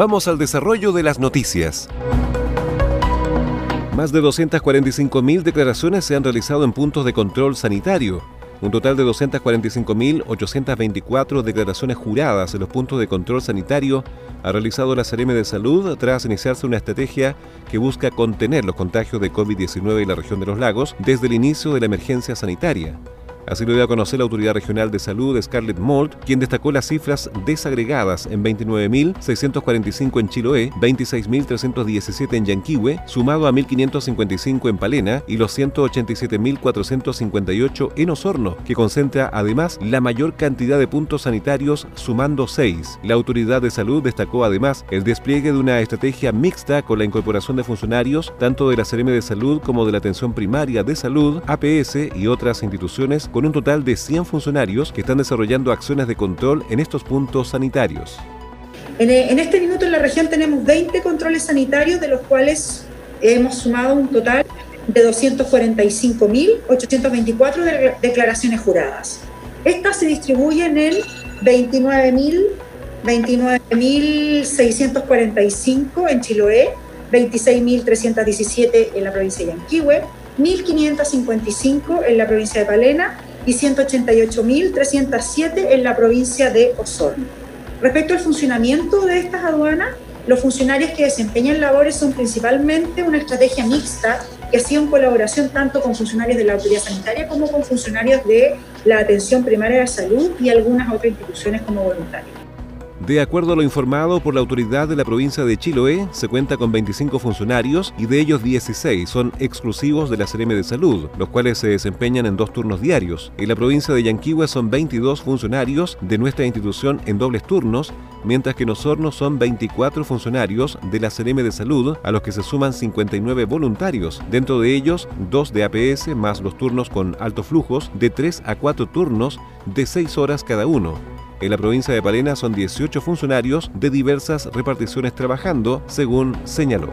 Vamos al desarrollo de las noticias. Más de 245.000 declaraciones se han realizado en puntos de control sanitario un total de 245.824 declaraciones juradas en los puntos de control sanitario ha realizado la CRM de Salud tras iniciarse una estrategia que busca contener los contagios de COVID-19 en la región de los lagos desde el inicio de la emergencia sanitaria. Así lo dio a conocer la Autoridad Regional de Salud, Scarlett Mold, quien destacó las cifras desagregadas en 29.645 en Chiloé, 26.317 en Yanquihue, sumado a 1.555 en Palena y los 187.458 en Osorno, que concentra además la mayor cantidad de puntos sanitarios, sumando 6. La Autoridad de Salud destacó además el despliegue de una estrategia mixta con la incorporación de funcionarios tanto de la CRM de Salud como de la Atención Primaria de Salud, APS y otras instituciones con un total de 100 funcionarios que están desarrollando acciones de control en estos puntos sanitarios. En, este minuto en la región tenemos 20 controles sanitarios, de los cuales hemos sumado un total de 245.824 declaraciones juradas. Estas se distribuyen en 29.645 en Chiloé, 26.317 en la provincia de Yanquihue, 1.555 en la provincia de Palena y 188.307 en la provincia de Osorno. Respecto al funcionamiento de estas aduanas, los funcionarios que desempeñan labores son principalmente una estrategia mixta que ha sido en colaboración tanto con funcionarios de la autoridad sanitaria como con funcionarios de la atención primaria de salud y algunas otras instituciones como voluntarios. De acuerdo a lo informado por la autoridad de la provincia de Chiloé, se cuenta con 25 funcionarios y de ellos 16 son exclusivos de la CRM de Salud, los cuales se desempeñan en dos turnos diarios. En la provincia de Yanquihue son 22 funcionarios de nuestra institución en dobles turnos, mientras que en Osorno son 24 funcionarios de la CRM de Salud, a los que se suman 59 voluntarios, dentro de ellos dos de APS más los turnos con altos flujos de 3 a 4 turnos de 6 horas cada uno. En la provincia de Palena son 18 funcionarios de diversas reparticiones trabajando, según señaló.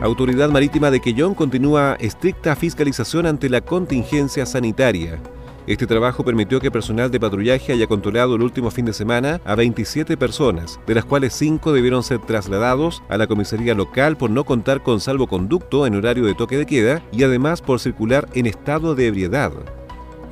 Autoridad Marítima de Quellón continúa estricta fiscalización ante la contingencia sanitaria. Este trabajo permitió que personal de patrullaje haya controlado el último fin de semana a 27 personas, de las cuales 5 debieron ser trasladados a la comisaría local por no contar con salvoconducto en horario de toque de queda y además por circular en estado de ebriedad.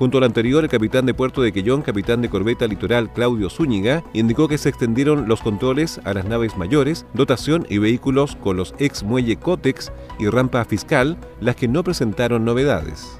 Junto al anterior, el capitán de Puerto de Quellón, capitán de corbeta litoral Claudio Zúñiga, indicó que se extendieron los controles a las naves mayores, dotación y vehículos con los ex muelle Cotex y rampa fiscal, las que no presentaron novedades.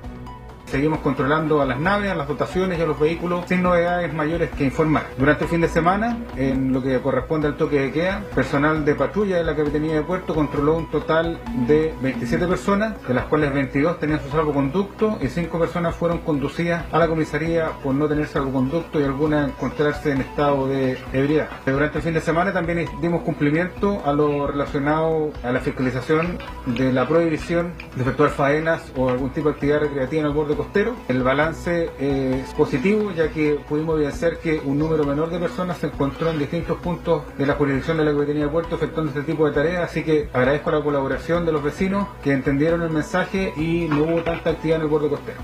Seguimos controlando a las naves, a las dotaciones y a los vehículos sin novedades mayores que informar. Durante el fin de semana, en lo que corresponde al toque de queda, personal de patrulla de la Capitanía de Puerto controló un total de 27 personas, de las cuales 22 tenían su salvoconducto y 5 personas fueron conducidas a la comisaría por no tener salvoconducto y alguna encontrarse en estado de ebriedad. Durante el fin de semana también dimos cumplimiento a lo relacionado a la fiscalización de la prohibición de efectuar faenas o algún tipo de actividad recreativa en el borde costero. El balance es positivo ya que pudimos evidenciar que un número menor de personas se encontró en distintos puntos de la jurisdicción de la Capitanía de Puerto efectuando este tipo de tareas, así que agradezco la colaboración de los vecinos que entendieron el mensaje y no hubo tanta actividad en el borde costero.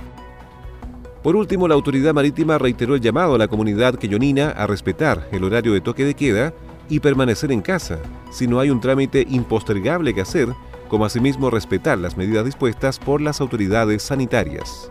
Por último, la autoridad marítima reiteró el llamado a la comunidad queyonina a respetar el horario de toque de queda y permanecer en casa si no hay un trámite impostergable que hacer, como asimismo respetar las medidas dispuestas por las autoridades sanitarias.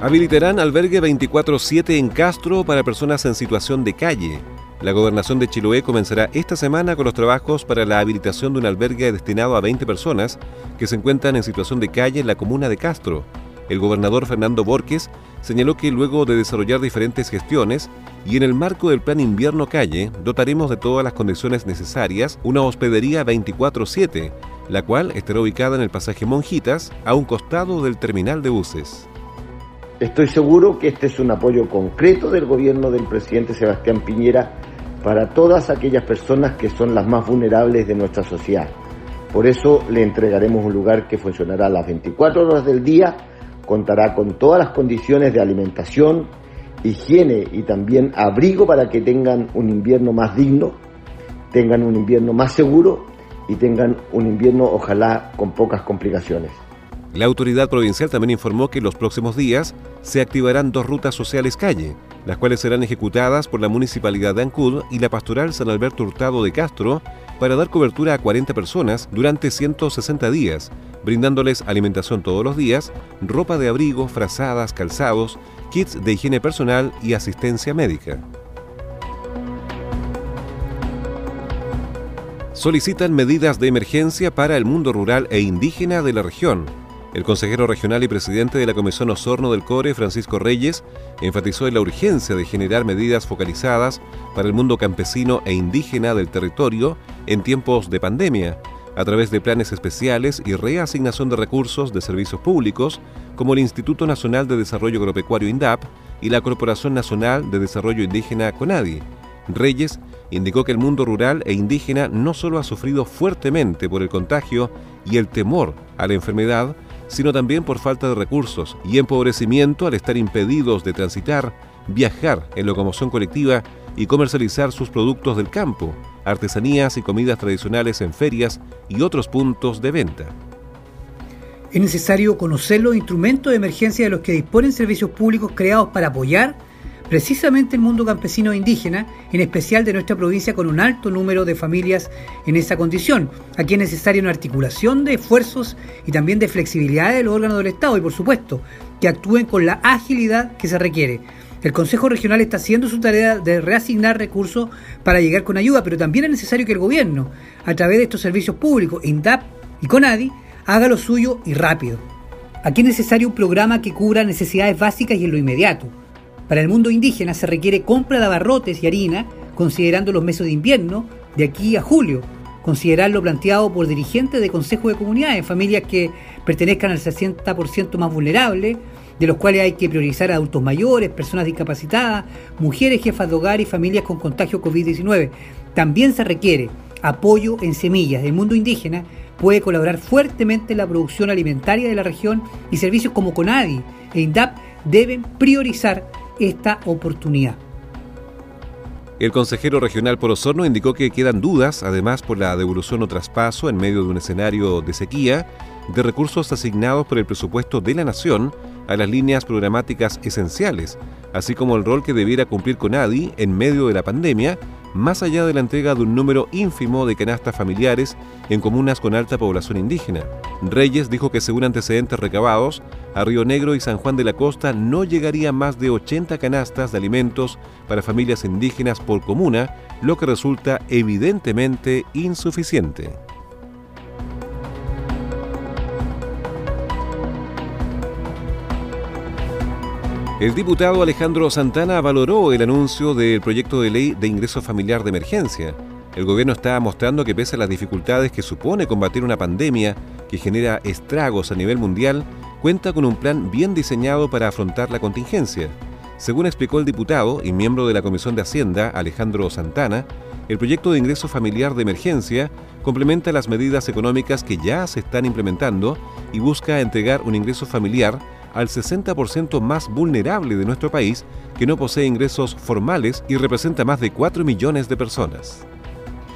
Habilitarán albergue 24-7 en Castro para personas en situación de calle. La gobernación de Chiloé comenzará esta semana con los trabajos para la habilitación de un albergue destinado a 20 personas que se encuentran en situación de calle en la comuna de Castro. El gobernador Fernando Borges señaló que luego de desarrollar diferentes gestiones y en el marco del plan invierno calle, dotaremos de todas las condiciones necesarias una hospedería 24-7, la cual estará ubicada en el pasaje Monjitas, a un costado del terminal de buses. Estoy seguro que este es un apoyo concreto del gobierno del presidente Sebastián Piñera para todas aquellas personas que son las más vulnerables de nuestra sociedad. Por eso le entregaremos un lugar que funcionará las 24 horas del día, contará con todas las condiciones de alimentación, higiene y también abrigo para que tengan un invierno más digno, tengan un invierno más seguro y tengan un invierno ojalá con pocas complicaciones. La autoridad provincial también informó que los próximos días se activarán dos rutas sociales calle, las cuales serán ejecutadas por la Municipalidad de Ancud y la Pastoral San Alberto Hurtado de Castro para dar cobertura a 40 personas durante 160 días, brindándoles alimentación todos los días, ropa de abrigo, frazadas, calzados, kits de higiene personal y asistencia médica. Solicitan medidas de emergencia para el mundo rural e indígena de la región. El consejero regional y presidente de la Comisión Osorno del CORE, Francisco Reyes, enfatizó en la urgencia de generar medidas focalizadas para el mundo campesino e indígena del territorio en tiempos de pandemia, a través de planes especiales y reasignación de recursos de servicios públicos, como el Instituto Nacional de Desarrollo Agropecuario INDAP y la Corporación Nacional de Desarrollo Indígena CONADI. Reyes indicó que el mundo rural e indígena no solo ha sufrido fuertemente por el contagio y el temor a la enfermedad, sino también por falta de recursos y empobrecimiento al estar impedidos de transitar, viajar en locomoción colectiva y comercializar sus productos del campo, artesanías y comidas tradicionales en ferias y otros puntos de venta. Es necesario conocer los instrumentos de emergencia de los que disponen servicios públicos creados para apoyar precisamente el mundo campesino indígena, en especial de nuestra provincia con un alto número de familias en esa condición. Aquí es necesaria una articulación de esfuerzos y también de flexibilidad de los órganos del Estado y por supuesto que actúen con la agilidad que se requiere. El Consejo Regional está haciendo su tarea de reasignar recursos para llegar con ayuda, pero también es necesario que el gobierno, a través de estos servicios públicos, INDAP y CONADI, haga lo suyo y rápido. Aquí es necesario un programa que cubra necesidades básicas y en lo inmediato para el mundo indígena se requiere compra de abarrotes y harina, considerando los meses de invierno, de aquí a julio. Considerar lo planteado por dirigentes de Consejo de Comunidades, familias que pertenezcan al 60% más vulnerable, de los cuales hay que priorizar adultos mayores, personas discapacitadas, mujeres jefas de hogar y familias con contagio COVID-19. También se requiere apoyo en semillas. El mundo indígena puede colaborar fuertemente en la producción alimentaria de la región y servicios como CONADI e INDAP deben priorizar esta oportunidad. El consejero regional por Osorno indicó que quedan dudas, además por la devolución o traspaso en medio de un escenario de sequía, de recursos asignados por el presupuesto de la Nación a las líneas programáticas esenciales, así como el rol que debiera cumplir con ADI en medio de la pandemia más allá de la entrega de un número ínfimo de canastas familiares en comunas con alta población indígena. Reyes dijo que según antecedentes recabados, a Río Negro y San Juan de la Costa no llegaría más de 80 canastas de alimentos para familias indígenas por comuna, lo que resulta evidentemente insuficiente. El diputado Alejandro Santana valoró el anuncio del proyecto de ley de ingreso familiar de emergencia. El gobierno está mostrando que pese a las dificultades que supone combatir una pandemia que genera estragos a nivel mundial, cuenta con un plan bien diseñado para afrontar la contingencia. Según explicó el diputado y miembro de la Comisión de Hacienda, Alejandro Santana, el proyecto de ingreso familiar de emergencia complementa las medidas económicas que ya se están implementando y busca entregar un ingreso familiar al 60% más vulnerable de nuestro país que no posee ingresos formales y representa más de 4 millones de personas.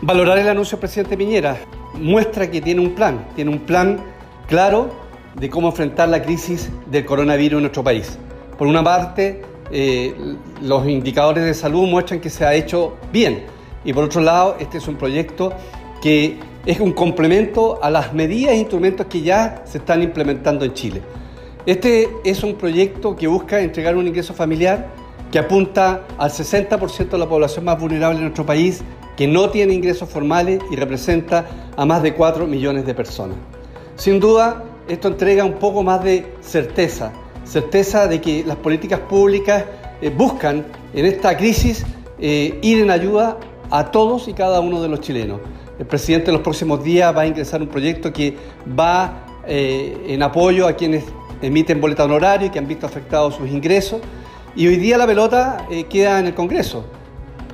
Valorar el anuncio del presidente Piñera muestra que tiene un plan, tiene un plan claro de cómo enfrentar la crisis del coronavirus en nuestro país. Por una parte, eh, los indicadores de salud muestran que se ha hecho bien y por otro lado, este es un proyecto que es un complemento a las medidas e instrumentos que ya se están implementando en Chile. Este es un proyecto que busca entregar un ingreso familiar que apunta al 60% de la población más vulnerable de nuestro país, que no tiene ingresos formales y representa a más de 4 millones de personas. Sin duda, esto entrega un poco más de certeza, certeza de que las políticas públicas eh, buscan en esta crisis eh, ir en ayuda a todos y cada uno de los chilenos. El presidente en los próximos días va a ingresar un proyecto que va eh, en apoyo a quienes emiten boleta honorario y que han visto afectados sus ingresos. Y hoy día la pelota eh, queda en el Congreso,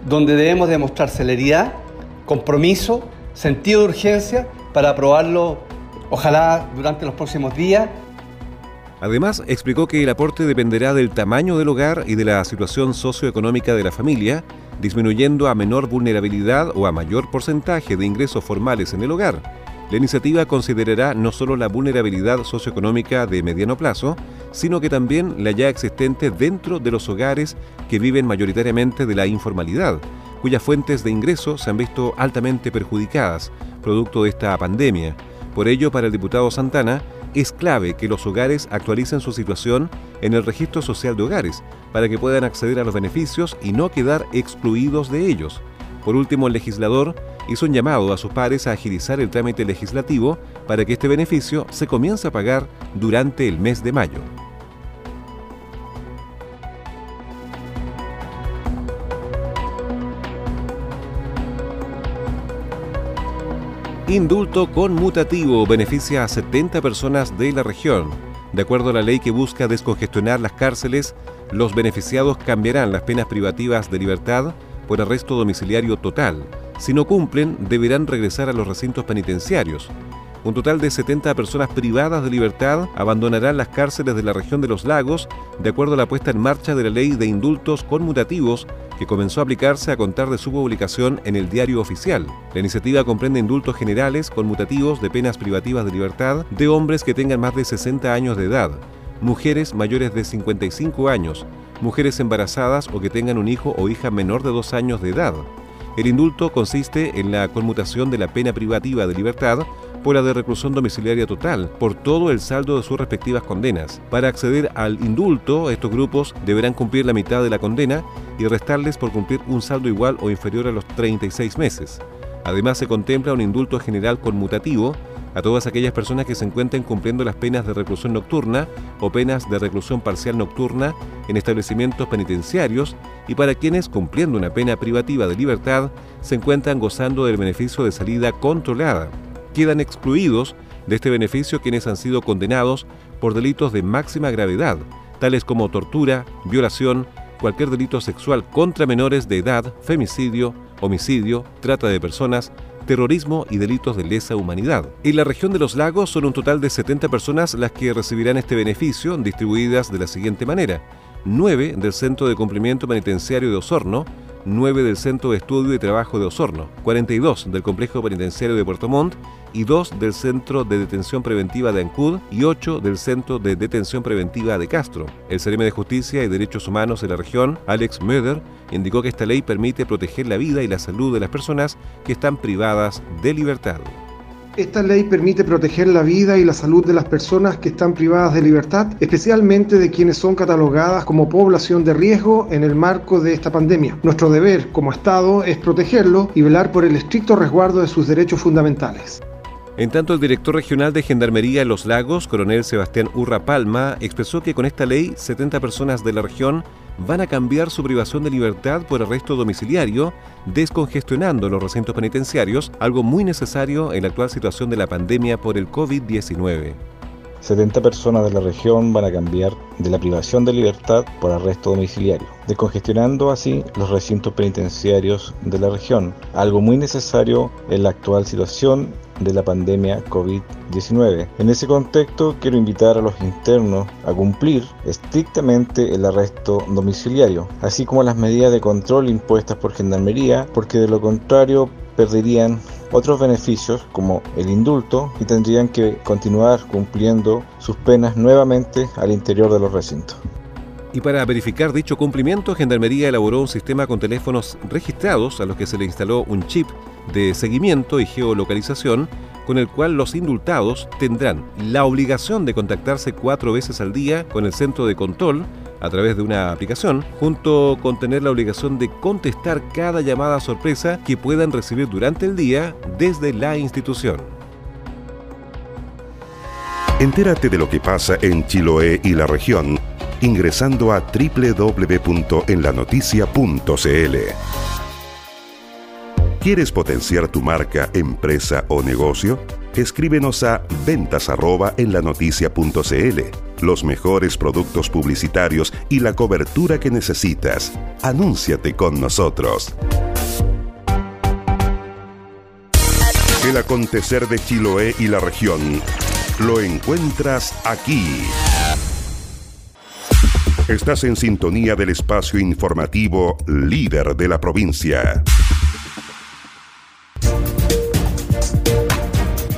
donde debemos demostrar celeridad, compromiso, sentido de urgencia para aprobarlo, ojalá durante los próximos días. Además, explicó que el aporte dependerá del tamaño del hogar y de la situación socioeconómica de la familia, disminuyendo a menor vulnerabilidad o a mayor porcentaje de ingresos formales en el hogar la iniciativa considerará no solo la vulnerabilidad socioeconómica de mediano plazo, sino que también la ya existente dentro de los hogares que viven mayoritariamente de la informalidad, cuyas fuentes de ingreso se han visto altamente perjudicadas, producto de esta pandemia. Por ello, para el diputado Santana, es clave que los hogares actualicen su situación en el registro social de hogares, para que puedan acceder a los beneficios y no quedar excluidos de ellos. Por último, el legislador hizo un llamado a sus pares a agilizar el trámite legislativo para que este beneficio se comience a pagar durante el mes de mayo. Indulto conmutativo beneficia a 70 personas de la región. De acuerdo a la ley que busca descongestionar las cárceles, los beneficiados cambiarán las penas privativas de libertad por arresto domiciliario total si no cumplen, deberán regresar a los recintos penitenciarios. Un total de 70 personas privadas de libertad abandonarán las cárceles de la región de los lagos, de acuerdo a la puesta en marcha de la ley de indultos conmutativos que comenzó a aplicarse a contar de su publicación en el diario oficial. La iniciativa comprende indultos generales conmutativos de penas privativas de libertad de hombres que tengan más de 60 años de edad, mujeres mayores de 55 años, mujeres embarazadas o que tengan un hijo o hija menor de 2 años de edad, el indulto consiste en la conmutación de la pena privativa de libertad por la de reclusión domiciliaria total, por todo el saldo de sus respectivas condenas. Para acceder al indulto, estos grupos deberán cumplir la mitad de la condena y restarles por cumplir un saldo igual o inferior a los 36 meses. Además, se contempla un indulto general conmutativo a todas aquellas personas que se encuentren cumpliendo las penas de reclusión nocturna o penas de reclusión parcial nocturna en establecimientos penitenciarios y para quienes, cumpliendo una pena privativa de libertad, se encuentran gozando del beneficio de salida controlada. Quedan excluidos de este beneficio quienes han sido condenados por delitos de máxima gravedad, tales como tortura, violación, cualquier delito sexual contra menores de edad, femicidio, homicidio, trata de personas, terrorismo y delitos de lesa humanidad. En la región de los lagos son un total de 70 personas las que recibirán este beneficio, distribuidas de la siguiente manera. 9 del Centro de Cumplimiento Penitenciario de Osorno, 9 del Centro de Estudio y Trabajo de Osorno, 42 del Complejo Penitenciario de Puerto Montt y 2 del Centro de Detención Preventiva de Ancud y 8 del Centro de Detención Preventiva de Castro. El CRM de Justicia y Derechos Humanos de la región, Alex Möder, indicó que esta ley permite proteger la vida y la salud de las personas que están privadas de libertad. Esta ley permite proteger la vida y la salud de las personas que están privadas de libertad, especialmente de quienes son catalogadas como población de riesgo en el marco de esta pandemia. Nuestro deber como Estado es protegerlo y velar por el estricto resguardo de sus derechos fundamentales. En tanto, el director regional de Gendarmería en Los Lagos, coronel Sebastián Urra Palma, expresó que con esta ley 70 personas de la región van a cambiar su privación de libertad por arresto domiciliario, descongestionando los recintos penitenciarios, algo muy necesario en la actual situación de la pandemia por el COVID-19. 70 personas de la región van a cambiar de la privación de libertad por arresto domiciliario, descongestionando así los recintos penitenciarios de la región, algo muy necesario en la actual situación de la pandemia COVID-19. En ese contexto quiero invitar a los internos a cumplir estrictamente el arresto domiciliario, así como las medidas de control impuestas por Gendarmería, porque de lo contrario perderían otros beneficios como el indulto y tendrían que continuar cumpliendo sus penas nuevamente al interior de los recintos. Y para verificar dicho cumplimiento, Gendarmería elaboró un sistema con teléfonos registrados a los que se le instaló un chip de seguimiento y geolocalización con el cual los indultados tendrán la obligación de contactarse cuatro veces al día con el centro de control a través de una aplicación, junto con tener la obligación de contestar cada llamada sorpresa que puedan recibir durante el día desde la institución. Entérate de lo que pasa en Chiloé y la región ingresando a www.enlanoticia.cl. ¿Quieres potenciar tu marca, empresa o negocio? Escríbenos a ventas Los mejores productos publicitarios y la cobertura que necesitas. Anúnciate con nosotros. El acontecer de Chiloé y la región lo encuentras aquí. Estás en sintonía del espacio informativo líder de la provincia.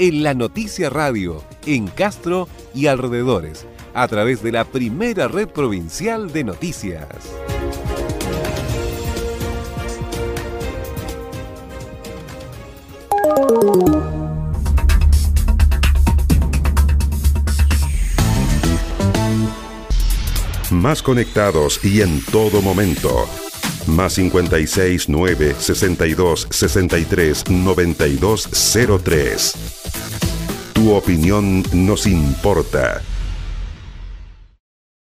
en La Noticia Radio, en Castro y alrededores, a través de la primera red provincial de noticias. Más conectados y en todo momento. Más 56 9 62 63 92 03. Tu opinión nos importa.